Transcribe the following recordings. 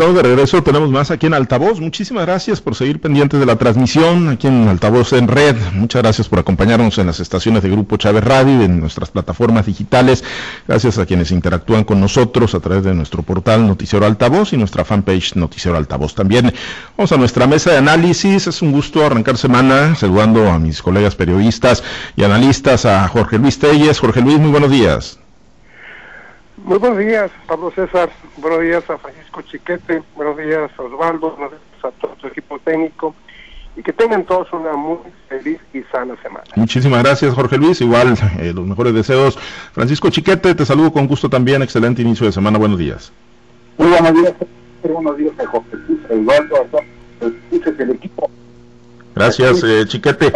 Estamos de regreso, tenemos más aquí en Altavoz. Muchísimas gracias por seguir pendientes de la transmisión aquí en Altavoz en Red. Muchas gracias por acompañarnos en las estaciones de Grupo Chávez Radio y en nuestras plataformas digitales. Gracias a quienes interactúan con nosotros a través de nuestro portal Noticiero Altavoz y nuestra fanpage Noticiero Altavoz. También vamos a nuestra mesa de análisis. Es un gusto arrancar semana saludando a mis colegas periodistas y analistas, a Jorge Luis Telles. Jorge Luis, muy buenos días. Muy buenos días, Pablo César. Buenos días a Francisco Chiquete. Buenos días a Osvaldo. Buenos días a todo su equipo técnico. Y que tengan todos una muy feliz y sana semana. Muchísimas gracias, Jorge Luis. Igual, eh, los mejores deseos. Francisco Chiquete, te saludo con gusto también. Excelente inicio de semana. Buenos días. Muy buenos días. Buenos días a Jorge Luis, a Osvaldo, a todos el equipo. Gracias, eh, Chiquete.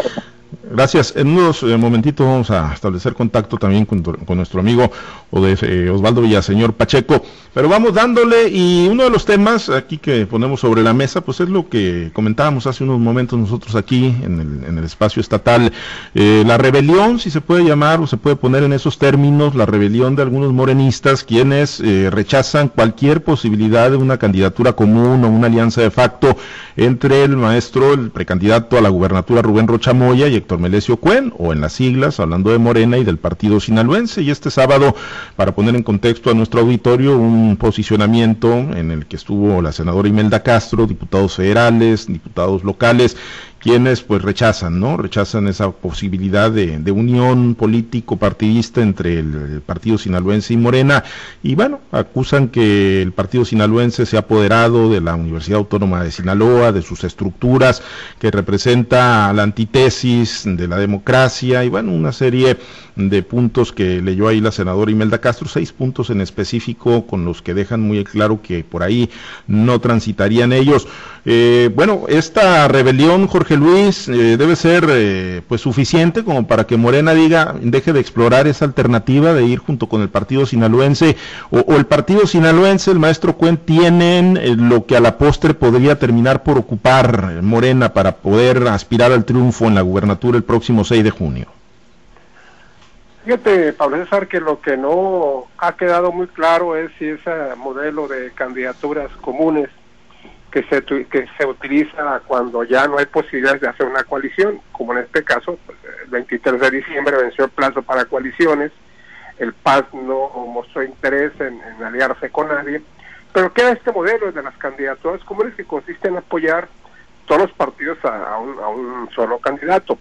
Gracias. En unos eh, momentitos vamos a establecer contacto también con, nuestro amigo eh, Osvaldo Villaseñor Pacheco. Pero vamos dándole y uno de los temas aquí que ponemos sobre la mesa, pues es lo que comentábamos hace unos momentos nosotros aquí en el, espacio estatal. Eh, la rebelión, si se puede llamar o se puede poner en esos términos, la rebelión de algunos morenistas quienes rechazan cualquier posibilidad de una candidatura común o una alianza de facto entre el maestro, el precandidato a la gubernatura Rubén Rochamoya y Héctor Melesio Cuen, o en las siglas, hablando de Morena y del partido sinaloense. Y este sábado, para poner en contexto a nuestro auditorio, un posicionamiento en el que estuvo la senadora Imelda Castro, diputados federales, diputados locales, quienes pues rechazan, ¿no? Rechazan esa posibilidad de, unión político partidista entre el, partido sinaloense y Morena y bueno, acusan que el partido sinaloense se ha apoderado de la Universidad Autónoma de Sinaloa, de sus estructuras, que representa la antítesis de la democracia y bueno, una serie de puntos que leyó ahí la senadora Imelda Castro, seis puntos en específico con los que dejan muy claro que por ahí no transitarían ellos. Eh, bueno, esta rebelión, Jorge Luis, eh, debe ser eh, pues suficiente como para que Morena diga, deje de explorar esa alternativa de ir junto con el partido sinaloense o, el partido sinaloense, el maestro Cuen, tienen lo que a la postre podría terminar por ocupar Morena para poder aspirar al triunfo en la gubernatura el próximo 6 de junio. Fíjate, Pablo César, que lo que no ha quedado muy claro es si ese modelo de candidaturas comunes que se, que se utiliza cuando ya no hay posibilidades de hacer una coalición, como en este caso, pues, el 23 de diciembre venció el plazo para coaliciones, el PAS no mostró interés en, aliarse con nadie, pero queda este modelo de las candidaturas comunes que consiste en apoyar todos los partidos a, un, a un, solo candidato.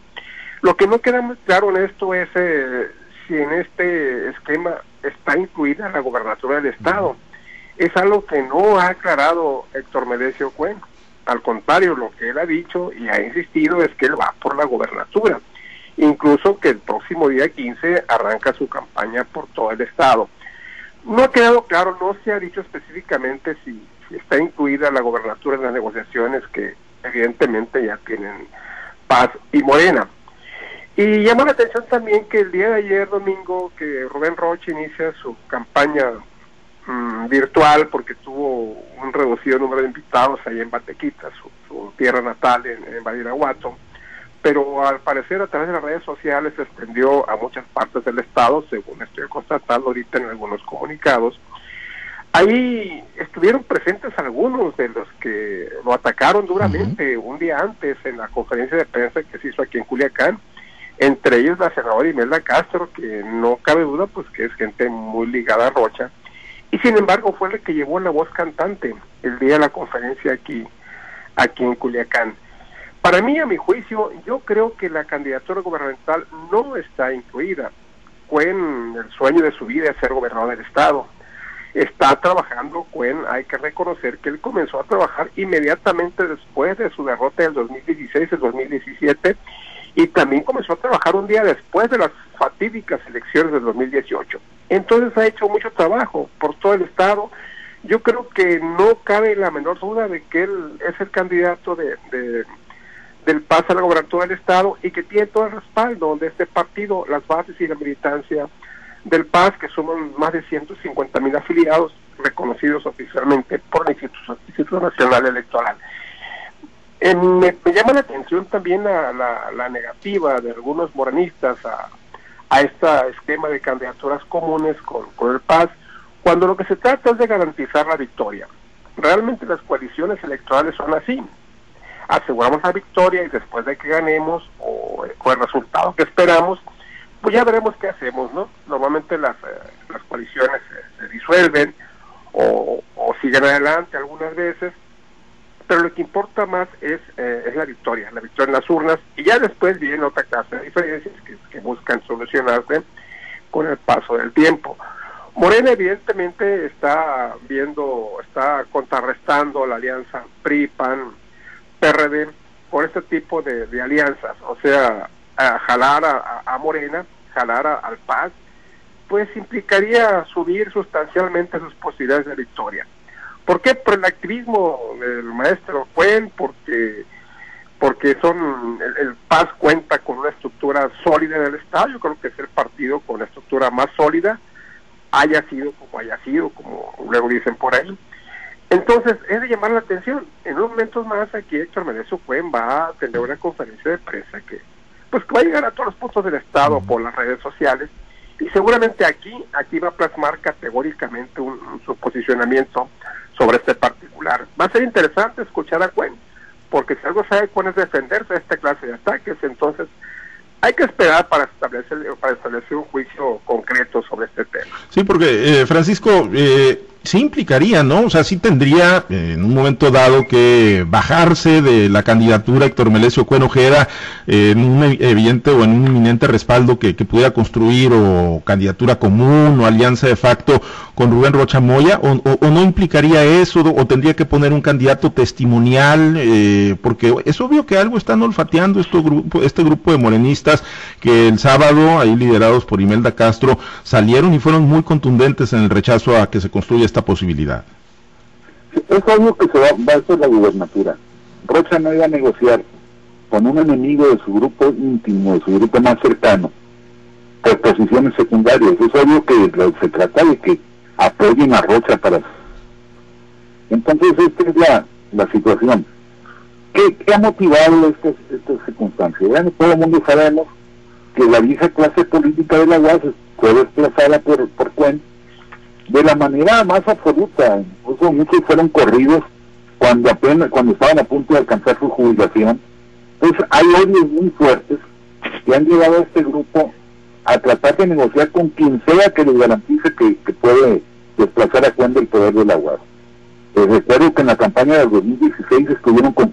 Lo que no queda muy claro en esto es eh, si en este esquema está incluida la gobernatura del Estado. Es algo que no ha aclarado Héctor Melesio Cuen. Al contrario, lo que él ha dicho y ha insistido es que él va por la gobernatura. Incluso que el próximo día 15 arranca su campaña por todo el Estado. No ha quedado claro, no se ha dicho específicamente si, si está incluida la gobernatura en las negociaciones que evidentemente ya tienen Paz y Morena. Y llama la atención también que el día de ayer, domingo, que Rubén Roche inicia su campaña mm, virtual porque tuvo un reducido número de invitados ahí en Batequita, su, tierra natal en, en Badiraguato, pero al parecer a través de las redes sociales se extendió a muchas partes del estado, según estoy constatando ahorita en algunos comunicados. Ahí estuvieron presentes algunos de los que lo atacaron duramente un día antes en la conferencia de prensa que se hizo aquí en Culiacán. Entre ellos la senadora Imelda Castro, que no cabe duda pues que es gente muy ligada a Rocha, y sin embargo fue la que llevó la voz cantante el día de la conferencia aquí, aquí en Culiacán. Para mí, a mi juicio, yo creo que la candidatura gubernamental no está incluida. Cuen, el sueño de su vida es ser gobernador del Estado. Está trabajando, Cuen, hay que reconocer que él comenzó a trabajar inmediatamente después de su derrota del 2016, el 2017, y también comenzó a trabajar un día después de las fatídicas elecciones del 2018. Entonces ha hecho mucho trabajo por todo el Estado. Yo creo que no cabe la menor duda de que él es el candidato de, del PAS a la gobernatura del Estado y que tiene todo el respaldo de este partido, las bases y la militancia del PAS, que somos más de 150 mil afiliados reconocidos oficialmente por el Instituto Nacional Electoral. Me, llama la atención también la, negativa de algunos moranistas a, a este esquema de candidaturas comunes con, con el PAS, cuando lo que se trata es de garantizar la victoria. Realmente las coaliciones electorales son así. Aseguramos la victoria y después de que ganemos o con el resultado que esperamos, pues ya veremos qué hacemos, ¿no? Normalmente las, eh, las coaliciones se, disuelven o, siguen adelante algunas veces, pero lo que importa más es, eh, es la victoria, la victoria en las urnas, y ya después viene otra clase de diferencias que, buscan solucionarse con el paso del tiempo. Morena evidentemente está viendo, está contrarrestando la alianza PRI-PAN, PRD, por este tipo de, alianzas, o sea, jalar a, Morena, jalar al PAS, pues implicaría subir sustancialmente sus posibilidades de victoria. ¿Por qué? Por el activismo del maestro Cuen, porque porque son el, el, PAS cuenta con una estructura sólida en el Estado, yo creo que es el partido con la estructura más sólida, haya sido como haya sido, como luego dicen por ahí. Entonces, es de llamar la atención. En unos momentos más aquí Héctor Menezo Cuen va a tener una conferencia de prensa que pues que va a llegar a todos los puntos del Estado por las redes sociales y seguramente aquí aquí va a plasmar categóricamente un, su posicionamiento sobre este particular. Va a ser interesante escuchar a Cuen, porque si algo sabe Cuen es defenderse de esta clase de ataques, entonces hay que esperar para establecer, para establecer un juicio concreto sobre este tema. Sí, porque eh, Francisco, eh, sí implicaría, ¿no? O sea, sí tendría eh, en un momento dado que bajarse de la candidatura Héctor Melesio Cuenojera eh, en un evidente o en un inminente respaldo que, que, pudiera construir o candidatura común o alianza de facto con Rubén Rocha Moya, o, no implicaría eso, o tendría que poner un candidato testimonial, eh, porque es obvio que algo están olfateando esto, grupo, este grupo de morenistas que el sábado, ahí liderados por Imelda Castro, salieron y fueron muy contundentes en el rechazo a que se construya esta posibilidad? Es obvio que se va, a hacer la gubernatura. Rocha no iba a negociar con un enemigo de su grupo íntimo, de su grupo más cercano, por posiciones secundarias. Es obvio que se trata de que apoyen a Rocha para... Entonces esta es la, la situación. ¿Qué, ha motivado estas, estas circunstancias? Bueno, todo el mundo sabemos que la vieja clase política de la UAS fue desplazada por, por Cuenta de la manera más absoluta. Incluso muchos fueron corridos cuando apenas, cuando estaban a punto de alcanzar su jubilación. Entonces hay odios muy fuertes que han llevado a este grupo a tratar de negociar con quien sea que les garantice que, puede desplazar a Juan del poder del agua. Les recuerdo que en la campaña del 2016 estuvieron con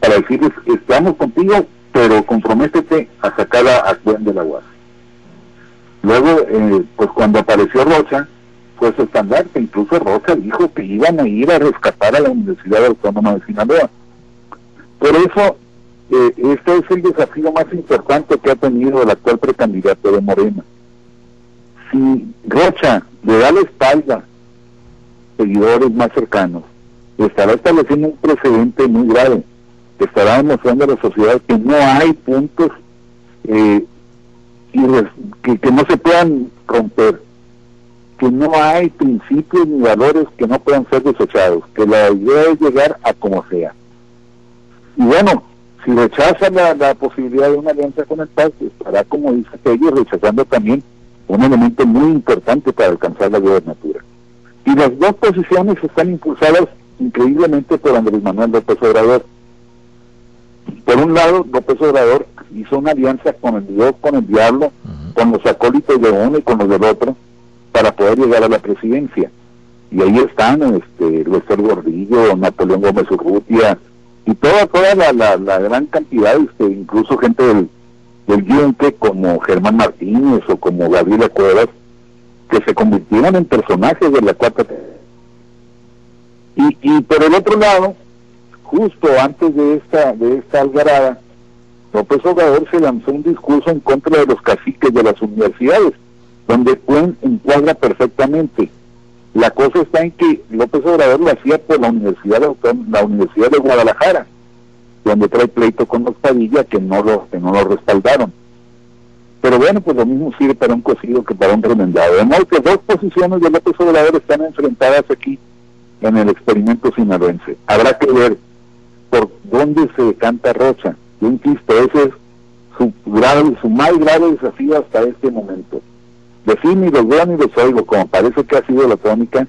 para decirles, estamos contigo, pero comprométete a sacar a, Juan del agua. Luego, eh, pues cuando apareció Rocha, fue su estandarte. Incluso Rocha dijo que iban a ir a rescatar a la Universidad Autónoma de Sinaloa. Por eso, eh, este es el desafío más importante que ha tenido el actual precandidato de Morena. Si Rocha le da la espalda seguidores más cercanos, estará estableciendo un precedente muy grave. Estará demostrando a la sociedad que no hay puntos eh, y que, no se puedan romper, que no hay principios ni valores que no puedan ser desechados, que la idea es llegar a como sea. Y bueno, si rechaza la, posibilidad de una alianza con el PAS, estará, como dice ellos, rechazando también un elemento muy importante para alcanzar la gobernatura. Y las dos posiciones están impulsadas increíblemente por Andrés Manuel López Obrador. Por un lado, López Obrador hizo una alianza con el Dios, con el diablo, con los acólitos de uno y con los del otro, para poder llegar a la presidencia. Y ahí están este, Lester Gordillo, Napoleón Gómez Urrutia, y toda toda la, la, gran cantidad, este, incluso gente del, del como Germán Martínez o como Gabriela Cuevas, que se convirtieron en personajes de la cuarta y, y por el otro lado, justo antes de esta, de esta algarada, López Obrador se lanzó un discurso en contra de los caciques de las universidades, donde Cuen encuadra perfectamente. La cosa está en que López Obrador lo hacía por la Universidad de, la Universidad de Guadalajara, donde trae pleito con los Padilla que no lo, que no lo respaldaron. Pero bueno, pues lo mismo sirve para un cocido que para un remendado. De modo que dos posiciones de López Obrador están enfrentadas aquí en el experimento sinaloense. Habrá que ver por dónde se decanta Rocha. Yo insisto, ese es su, grave, su más grave desafío hasta este momento. Define y los veo y los oigo, como parece que ha sido la tónica,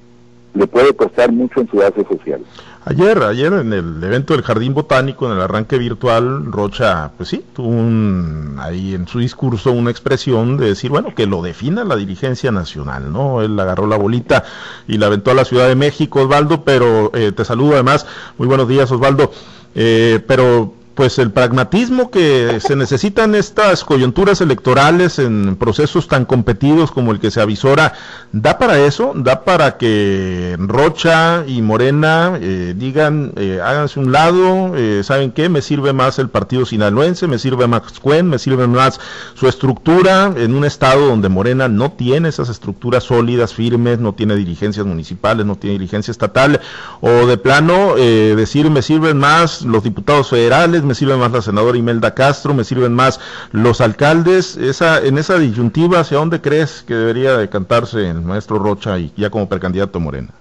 le puede costar mucho en su base social. Ayer, ayer en el evento del Jardín Botánico, en el arranque virtual, Rocha, pues sí, tuvo un, ahí en su discurso una expresión de decir, bueno, que lo defina la dirigencia nacional, ¿no? Él agarró la bolita y la aventó a la Ciudad de México, Osvaldo, pero eh, te saludo además, muy buenos días, Osvaldo, eh, pero pues el pragmatismo que se necesitan estas coyunturas electorales en procesos tan competidos como el que se avisora, ¿da para eso? ¿Da para que Rocha y Morena eh, digan, eh, háganse un lado, eh, ¿saben qué? Me sirve más el partido sinaloense, me sirve más Cuen, me sirve más su estructura en un estado donde Morena no tiene esas estructuras sólidas, firmes, no tiene dirigencias municipales, no tiene dirigencia estatal, o de plano decir, me sirven más los diputados federales, me sirve más la senadora Imelda Castro, me sirven más los alcaldes. En esa disyuntiva, ¿hacia dónde crees que debería decantarse el maestro Rocha y ya como precandidato Morena?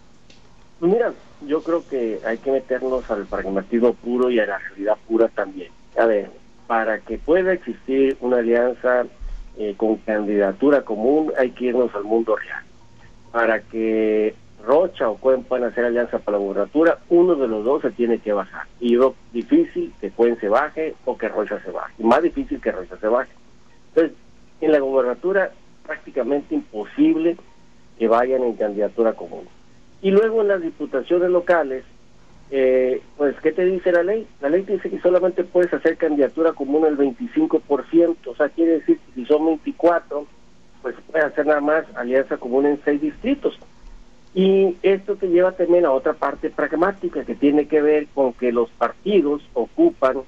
Pues mira, yo creo que hay que meternos al pragmatismo puro y a la realidad pura también. A ver, para que pueda existir una alianza eh, con candidatura común, hay que irnos al mundo real. Para que Rocha o Cuen pueden hacer alianza para la gubernatura, uno de los dos se tiene que bajar. Y yo difícil que Cuen se baje o que Rocha se baje. Y más difícil que Rocha se baje. Entonces, en la gubernatura prácticamente imposible que vayan en candidatura común. Y luego en las diputaciones locales, eh, pues, ¿qué te dice la ley? La ley dice que solamente puedes hacer candidatura común el 25%, o sea, quiere decir que si son 24, pues puedes hacer nada más alianza común en seis distritos. Y esto te lleva también a otra parte pragmática que tiene que ver con que los partidos ocupan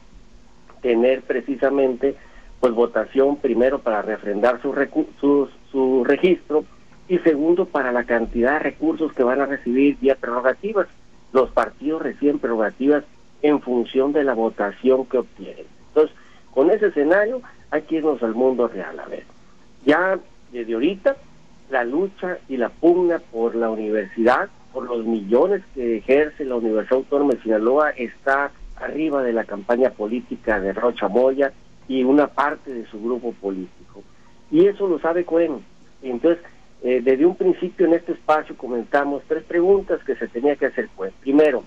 tener precisamente pues votación primero para refrendar su, su, su registro y segundo para la cantidad de recursos que van a recibir vía prerrogativas. Los partidos reciben prerrogativas en función de la votación que obtienen. Entonces, con ese escenario hay que irnos al mundo real. A ver, ya desde ahorita la lucha y la pugna por la universidad, por los millones que ejerce la Universidad Autónoma de Sinaloa, está arriba de la campaña política de Rocha Moya y una parte de su grupo político. Y eso lo sabe Cuen. Entonces, eh, desde un principio en este espacio comentamos tres preguntas que se tenía que hacer Cuen. Primero,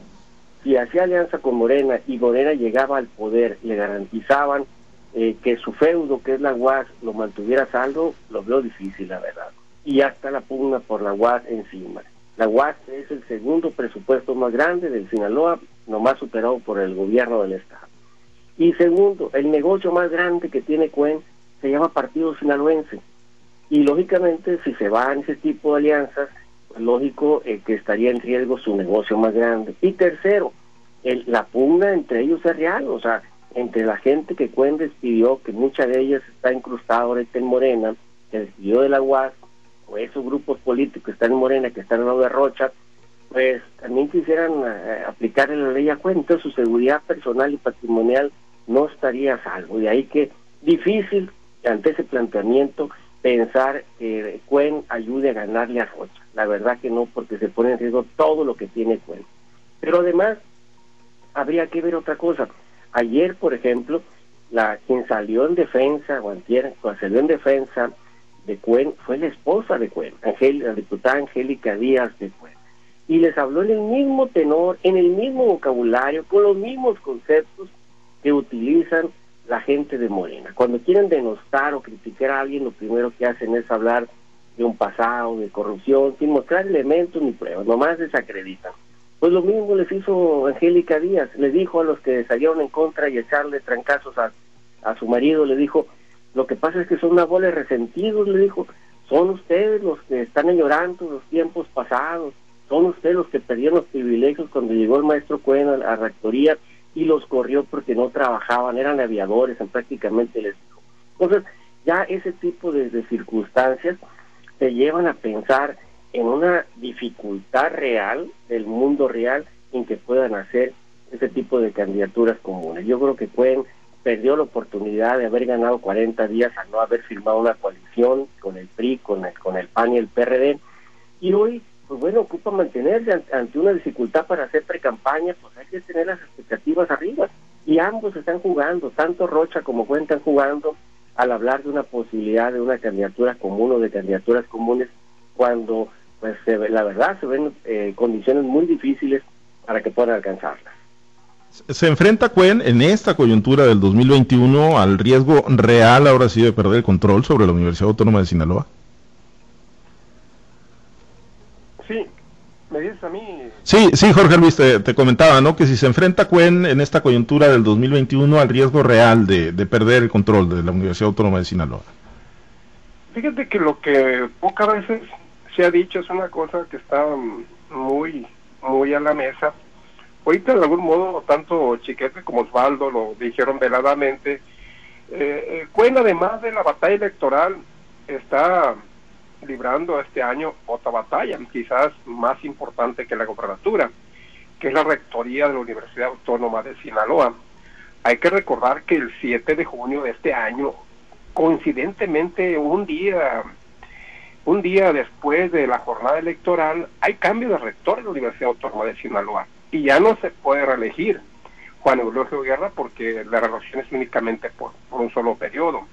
si hacía alianza con Morena y Morena llegaba al poder, le garantizaban eh, que su feudo, que es la UAS, lo mantuviera saldo, lo veo difícil, la verdad y ya está la pugna por la UAS encima. La UAS es el segundo presupuesto más grande del Sinaloa, nomás superado por el gobierno del Estado. Y segundo, el negocio más grande que tiene Cuen se llama Partido Sinaloense. Y lógicamente, si se va en ese tipo de alianzas, pues lógico eh, que estaría en riesgo su negocio más grande. Y tercero, el, la pugna entre ellos es real, o sea, entre la gente que Cuen despidió, que mucha de ellas está incrustada ahorita en Morena, que despidió de la UAS, o esos grupos políticos que están en Morena, que están en Nueva Rocha, pues también quisieran eh, aplicar la ley a cuenta, su seguridad personal y patrimonial no estaría a salvo. De ahí que difícil ante ese planteamiento pensar que Cuen ayude a ganarle a Rocha. La verdad que no, porque se pone en riesgo todo lo que tiene Cuen. Pero además, habría que ver otra cosa. Ayer, por ejemplo, la quien salió en defensa, o antier, cuando salió en defensa de Cuen fue la esposa de Cuen, la diputada Angélica Díaz de Cuen. Y les habló en el mismo tenor, en el mismo vocabulario, con los mismos conceptos que utilizan la gente de Morena. Cuando quieren denostar o criticar a alguien, lo primero que hacen es hablar de un pasado, de corrupción, sin mostrar elementos ni pruebas, nomás desacreditan. Pues lo mismo les hizo Angélica Díaz, le dijo a los que salieron en contra y echarle trancazos a, a su marido, le dijo, lo que pasa es que son de resentidos, le dijo. Son ustedes los que están llorando los tiempos pasados. Son ustedes los que perdieron los privilegios cuando llegó el maestro Cuen a la rectoría y los corrió porque no trabajaban, eran aviadores, en prácticamente les dijo. Entonces, ya ese tipo de, de circunstancias te llevan a pensar en una dificultad real del mundo real en que puedan hacer ese tipo de candidaturas comunes. Yo creo que pueden perdió la oportunidad de haber ganado 40 días al no haber firmado una coalición con el PRI, con el, con el PAN y el PRD. Y hoy pues bueno, ocupa mantenerse ante una dificultad para hacer pre-campaña, pues hay que tener las expectativas arriba. Y ambos están jugando, tanto Rocha como Cuen están jugando al hablar de una posibilidad de una candidatura común o de candidaturas comunes, cuando pues la verdad se ven eh, condiciones muy difíciles para que puedan alcanzarlas. Se enfrenta Cuen en esta coyuntura del 2021 al riesgo real ahora sí de perder el control sobre la Universidad Autónoma de Sinaloa. Sí, me dices a mí. Sí, sí, Jorge Luis, te, comentaba, ¿no? Que si se enfrenta Cuen en esta coyuntura del 2021 al riesgo real de, perder el control de la Universidad Autónoma de Sinaloa. Fíjate que lo que pocas veces se ha dicho es una cosa que está muy, muy a la mesa. Ahorita de algún modo, tanto Chiquete como Osvaldo lo dijeron veladamente. Eh, eh Cuen, además de la batalla electoral, está librando este año otra batalla, quizás más importante que la gobernatura, que es la rectoría de la Universidad Autónoma de Sinaloa. Hay que recordar que el 7 de junio de este año, coincidentemente un día un día después de la jornada electoral, hay cambio de rector en la Universidad Autónoma de Sinaloa y ya no se puede reelegir Juan Eulogio Guerra porque la reelección es únicamente por un solo periodo.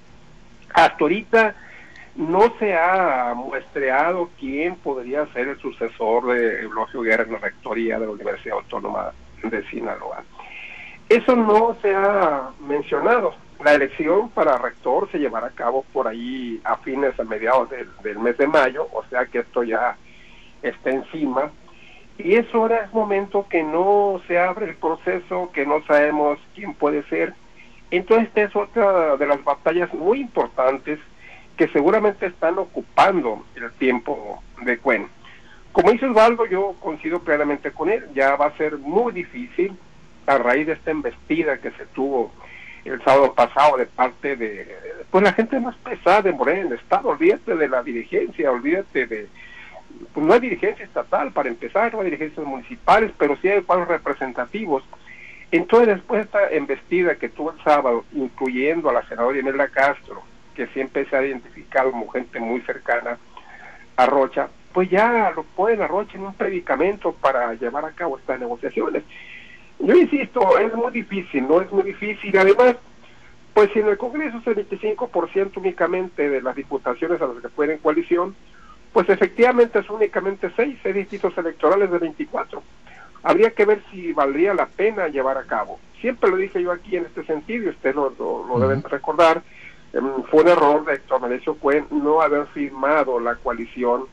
Hasta ahorita no se ha muestreado quién podría ser el sucesor de Eulogio Guerra en la rectoría de la Universidad Autónoma de Sinaloa. Eso no se ha mencionado. La elección para rector se llevará a cabo por ahí a fines, a mediados del, mes de mayo, o sea que esto ya está encima. Y eso ahora es momento que no se abre el proceso, que no sabemos quién puede ser. Entonces esta es otra de las batallas muy importantes que seguramente están ocupando el tiempo de Cuen. Como dice Osvaldo, yo coincido plenamente con él, ya va a ser muy difícil a raíz de esta embestida que se tuvo el sábado pasado de parte de pues la gente más pesada de Morena Estado, olvídate de la dirigencia, olvídate de pues no hay dirigencia estatal para empezar, no hay dirigencias municipales, pero sí hay cuadros representativos. Entonces después de esta embestida que tuvo el sábado, incluyendo a la senadora Imelda Castro, que siempre se ha identificado como gente muy cercana a Rocha, pues ya lo pueden a Rocha en un predicamento para llevar a cabo estas negociaciones. Yo insisto, es muy difícil, ¿no? Es muy difícil. Además, pues si en el Congreso es el 25% únicamente de las diputaciones a las que pueden coalición, pues efectivamente es únicamente 6, 6 distritos electorales de 24. Habría que ver si valdría la pena llevar a cabo. Siempre lo dije yo aquí en este sentido, y ustedes lo, lo deben recordar, Em, fue un error de Héctor Menecio Cuen no haber firmado la coalición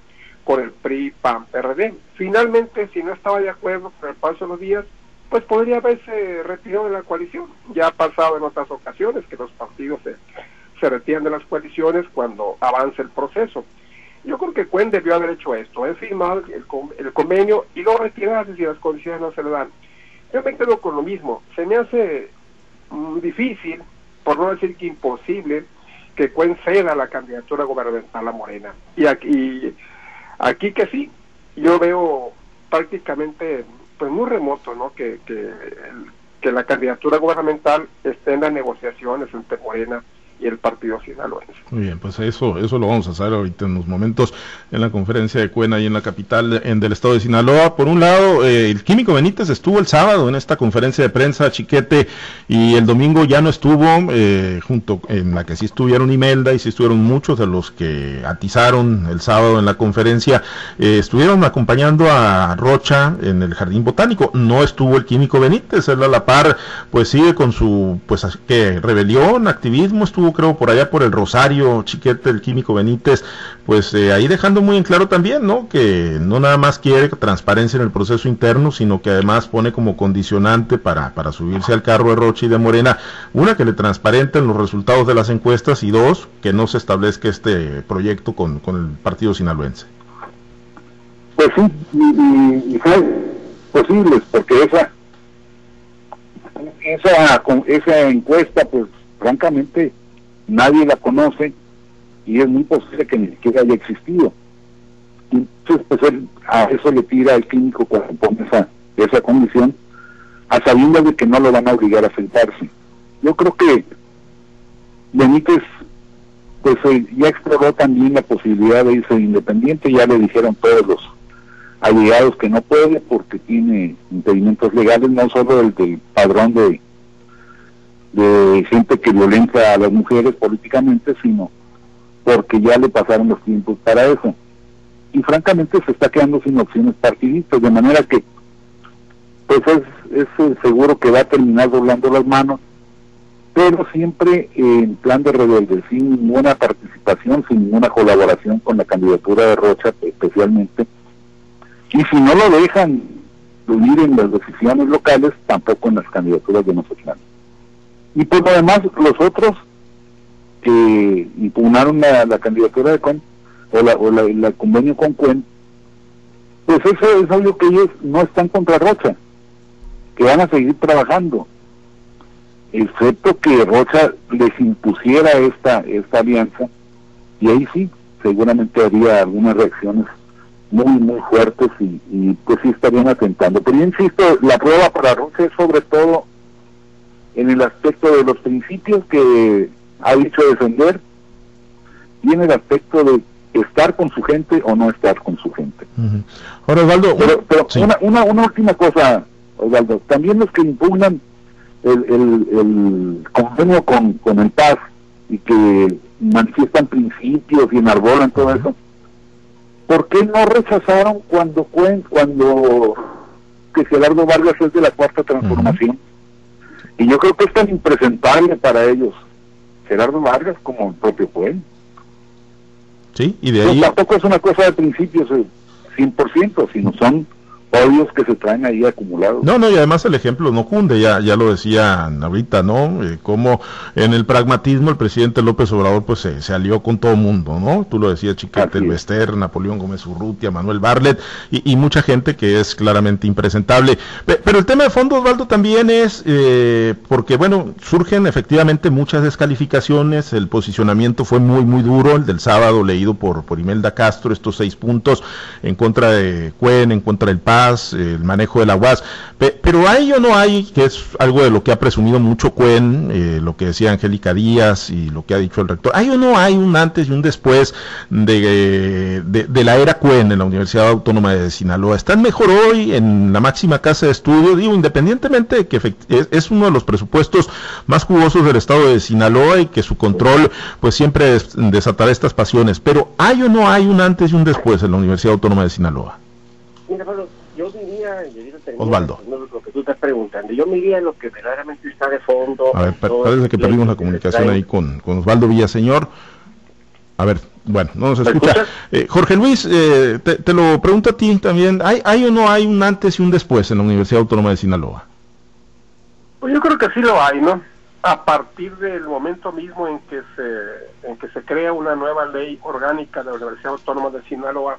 con el PRI, PAN, PRD. Finalmente, si no estaba de acuerdo con el paso de los días, pues podría haberse retirado de la coalición. Ya ha pasado en otras ocasiones que los partidos se, se retiran de las coaliciones cuando avanza el proceso. Yo creo que Cuen debió haber hecho esto, he firmado el, el convenio y luego retirarse si las condiciones no se le dan. Yo me quedo con lo mismo. Se me hace mm, difícil por no decir que imposible, que Cuen ceda la candidatura gubernamental a Morena. Y aquí, aquí que sí, yo veo prácticamente pues muy remoto ¿no? que, que, que la candidatura gubernamental esté en las negociaciones entre Morena y el partido sinaloense. Muy bien, pues eso, eso lo vamos a hacer ahorita en unos momentos en la conferencia de Cuena y en la capital en, del estado de Sinaloa. Por un lado, eh, el químico Benítez estuvo el sábado en esta conferencia de prensa, Chiquete, y el domingo ya no estuvo, eh, junto en la que sí estuvieron Imelda y sí estuvieron muchos de los que atizaron el sábado en la conferencia, eh, estuvieron acompañando a Rocha en el Jardín Botánico. No estuvo el químico Benítez, él a la par, pues sigue con su, pues, que rebelión, activismo, estuvo creo por allá por el Rosario, Chiquete, el químico Benítez, pues eh, ahí dejando muy en claro también, ¿no? Que no nada más quiere transparencia en el proceso interno, sino que además pone como condicionante para, para subirse al carro de Rocha y de Morena, una, que le transparenten los resultados de las encuestas y dos, que no se establezca este proyecto con, con el partido sinaloense. Pues sí, y, y, posible, porque esa, esa, esa encuesta, pues francamente, nadie la conoce y es muy posible que ni siquiera haya existido. Entonces, pues a eso le tira el clínico cuando pone esa, esa condición, a sabiendas de que no lo van a obligar a sentarse. Yo creo que Benítez pues eh, ya exploró también la posibilidad de irse independiente, ya le dijeron todos los allegados que no puede porque tiene impedimentos legales, no solo el del padrón de, de gente que violenta a las mujeres políticamente, sino porque ya le pasaron los tiempos para eso. Y francamente se está quedando sin opciones partidistas, de manera que pues es, es seguro que va a terminar doblando las manos, pero siempre en plan de rebelde, sin ninguna participación, sin ninguna colaboración con la candidatura de Rocha especialmente, y si no lo dejan unir en las decisiones locales, tampoco en las candidaturas de nosotros. Y por lo demás, los otros que impugnaron la, candidatura de Cuen, o la, o la, convenio con Cuen, pues eso es algo que ellos no están contra Rocha, que van a seguir trabajando, excepto que Rocha les impusiera esta, esta alianza, y ahí sí, seguramente habría algunas reacciones muy, muy fuertes y, y pues sí estarían atentando. Pero yo insisto, la prueba para Rocha es sobre todo en el aspecto de los principios que ha dicho defender y en el aspecto de estar con su gente o no estar con su gente. Ahora, Osvaldo, pero, una, una, una, última cosa, Osvaldo, también los que impugnan el, el, el convenio con, con el paz y que manifiestan principios y enarbolan todo eso, ¿Por qué no rechazaron cuando cuando que Gerardo Vargas es de la cuarta transformación? Y yo creo que es tan impresentable para ellos Gerardo Vargas como el propio Cuen. Sí, y de ahí... tampoco es una cosa de principios 100%, sino son odios que se traen ahí acumulados. No, no, y además el ejemplo no cunde, ya, ya lo decían ahorita, ¿no? Eh, como en el pragmatismo el presidente López Obrador pues se, alió con todo mundo, ¿no? Tú lo decías, Chiquete, el Bester, Napoleón Gómez Urrutia, Manuel Barlet y, mucha gente que es claramente impresentable. Pero el tema de fondo, Osvaldo, también es, eh, porque bueno, surgen efectivamente muchas descalificaciones, el posicionamiento fue muy, muy duro, el del sábado leído por, por Imelda Castro, estos seis puntos en contra de Cuen, en contra del PAN, el manejo de la UAS, pero hay o no hay, que es algo de lo que ha presumido mucho Cuen, eh, lo que decía Angélica Díaz y lo que ha dicho el rector, hay o no hay un antes y un después de, de, la era Cuen en la Universidad Autónoma de Sinaloa. ¿Están mejor hoy en la máxima casa de estudio? Digo, independientemente de que es, uno de los presupuestos más jugosos del estado de Sinaloa y que su control pues siempre desatará estas pasiones, pero ¿hay o no hay un antes y un después en la Universidad Autónoma de Sinaloa? Yo diría, Osvaldo. lo que tú estás preguntando, yo diría lo que verdaderamente está de fondo. A ver, parece que perdimos la comunicación ahí con, con Osvaldo Villaseñor. A ver, bueno, no nos escucha. Eh, Jorge Luis, eh, te, lo pregunto a ti también, ¿hay, ¿hay o no hay un antes y un después en la Universidad Autónoma de Sinaloa? Pues yo creo que sí lo hay, ¿no? A partir del momento mismo en que se, en que se crea una nueva ley orgánica de la Universidad Autónoma de Sinaloa,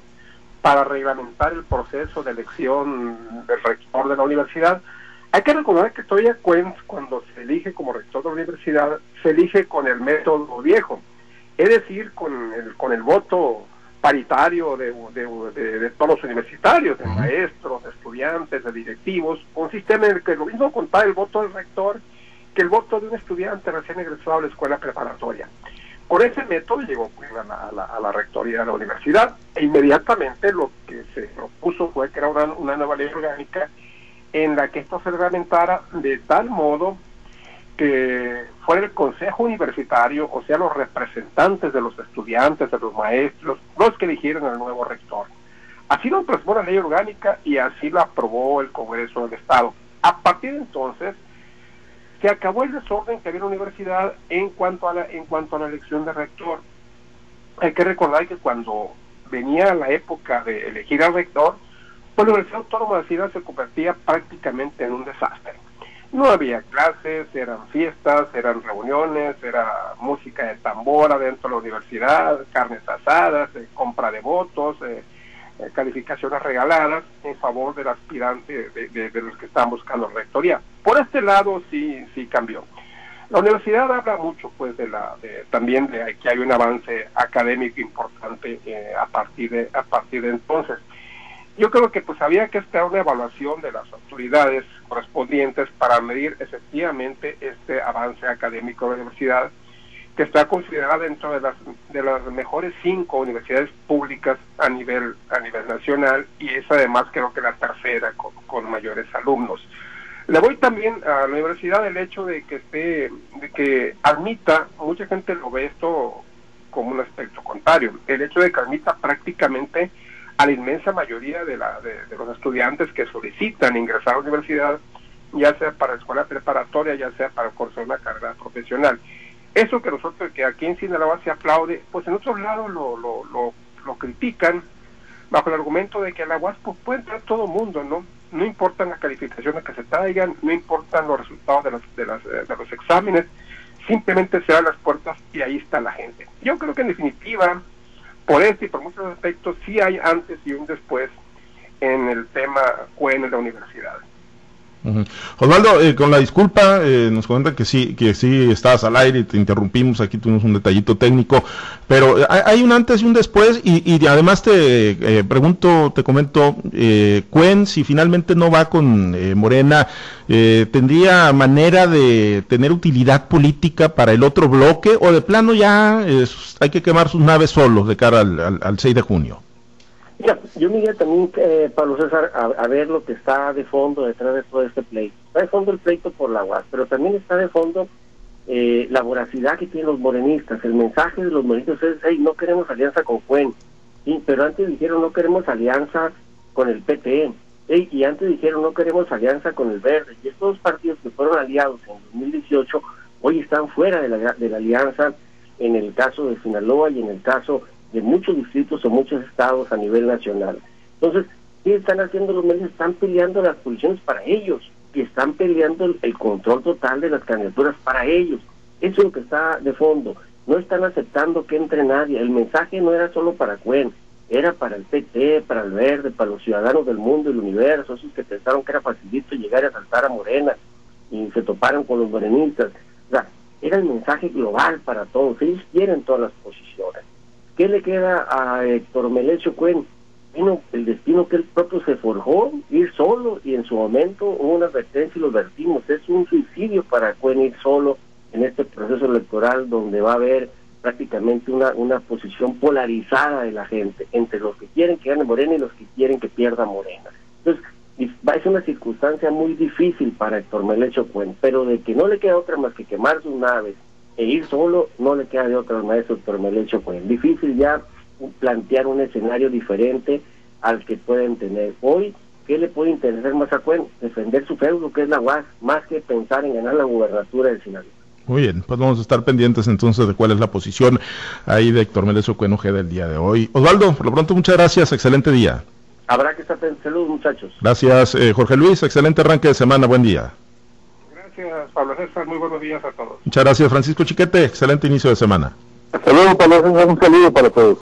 para reglamentar el proceso de elección del rector de la universidad. Hay que recordar que todavía cuando se elige como rector de la universidad, se elige con el método viejo, es decir, con el, con el voto paritario de, de, todos los universitarios, de maestros, de estudiantes, de directivos, un sistema en el que lo mismo contaba el voto del rector que el voto de un estudiante recién egresado a la escuela preparatoria. Por ese método llegó pues, a, la, rectoría de la universidad e inmediatamente lo que se propuso fue crear una, una nueva ley orgánica en la que esto se reglamentara de tal modo que fuera el consejo universitario, o sea, los representantes de los estudiantes, de los maestros, los que eligieron al nuevo rector. Así lo plasmó la ley orgánica y así la aprobó el Congreso del Estado. A partir de entonces, se acabó el desorden que había en la universidad en cuanto a la, en cuanto a la elección de rector. Hay que recordar que cuando venía la época de elegir al rector, pues la Universidad Autónoma de Ciudad se convertía prácticamente en un desastre. No había clases, eran fiestas, eran reuniones, era música de tambora dentro de la universidad, carnes asadas, eh, compra de votos, eh, calificaciones regaladas en favor del aspirante de, los que están buscando rectoría. Por este lado sí sí cambió. La universidad habla mucho pues de la también de que hay un avance académico importante eh, a partir de a partir de entonces. Yo creo que pues había que esperar una evaluación de las autoridades correspondientes para medir efectivamente este avance académico de la universidad que está considerada dentro de las de las mejores cinco universidades públicas a nivel a nivel nacional y es además creo que la tercera con, mayores alumnos. Le voy también a la universidad el hecho de que esté de que admita mucha gente lo ve esto como un aspecto contrario el hecho de que admita prácticamente a la inmensa mayoría de, la, de, los estudiantes que solicitan ingresar a la universidad ya sea para escuela preparatoria ya sea para cursar una carrera profesional eso que nosotros, que aquí en Sinaloa se aplaude, pues en otros lados lo, lo, lo, critican bajo el argumento de que a la UAS pues, puede entrar todo mundo, ¿no? No importan las calificaciones que se traigan, no importan los resultados de, las, de, las, eh, los exámenes, simplemente se dan las puertas y ahí está la gente. Yo creo que en definitiva, por este y por muchos aspectos, sí hay antes y un después en el tema CUEN en la universidad. Osvaldo, eh, con la disculpa, eh, nos comenta que sí, que sí estabas al aire y te interrumpimos, aquí tuvimos un detallito técnico, pero eh, hay, un antes y un después y, además te pregunto, te comento, Cuen, si finalmente no va con Morena, ¿tendría manera de tener utilidad política para el otro bloque o de plano ya hay que quemar sus naves solos de cara al, al 6 de junio? Mira, yo me iría también, eh, Pablo César, a, ver lo que está de fondo detrás de todo este pleito. Está de fondo el pleito por la UAS, pero también está de fondo eh, la voracidad que tienen los morenistas. El mensaje de los morenistas es, hey, no queremos alianza con Cuen. Pero antes dijeron no queremos alianza con el PT. y antes dijeron no queremos alianza con el Verde. Y estos partidos que fueron aliados en 2018 hoy están fuera de la, de la alianza en el caso de Sinaloa y en el caso de muchos distritos o muchos estados a nivel nacional. Entonces, ¿qué están haciendo los medios? Están peleando las posiciones para ellos y están peleando el, control total de las candidaturas para ellos. Eso es lo que está de fondo. No están aceptando que entre nadie. El mensaje no era solo para Cuen, era para el PT, para el Verde, para los ciudadanos del mundo y el universo, esos que pensaron que era facilito llegar y asaltar a Morena y se toparon con los morenistas. O sea, era el mensaje global para todos. Ellos quieren todas las posiciones. ¿Qué le queda a Héctor Melesio Cuen? El destino que él propio se forjó, ir solo, y en su momento hubo una advertencia y lo vertimos. Es un suicidio para Cuen ir solo en este proceso electoral donde va a haber prácticamente una, una posición polarizada de la gente entre los que quieren que gane Morena y los que quieren que pierda Morena. Entonces, es una circunstancia muy difícil para Héctor Melecho Cuen, pero de que no le queda otra más que quemar sus naves e ir solo no le queda de otra maestro doctor Melecho pues difícil ya plantear un escenario diferente al que pueden tener hoy ¿qué le puede interesar más a Cuen? defender su feudo que es la UAS más que pensar en ganar la gubernatura del Sinaloa muy bien, pues vamos a estar pendientes entonces de cuál es la posición ahí de Héctor Melecho Cuen Ojeda el día de hoy. Osvaldo, por lo pronto muchas gracias, excelente día. Habrá que estar en salud, muchachos. Gracias, eh, Jorge Luis, excelente arranque de semana, buen día gracias, Pablo César. Muy buenos días a todos. Muchas gracias, Francisco Chiquete. Excelente inicio de semana. Hasta luego, Pablo César. Un saludo para todos.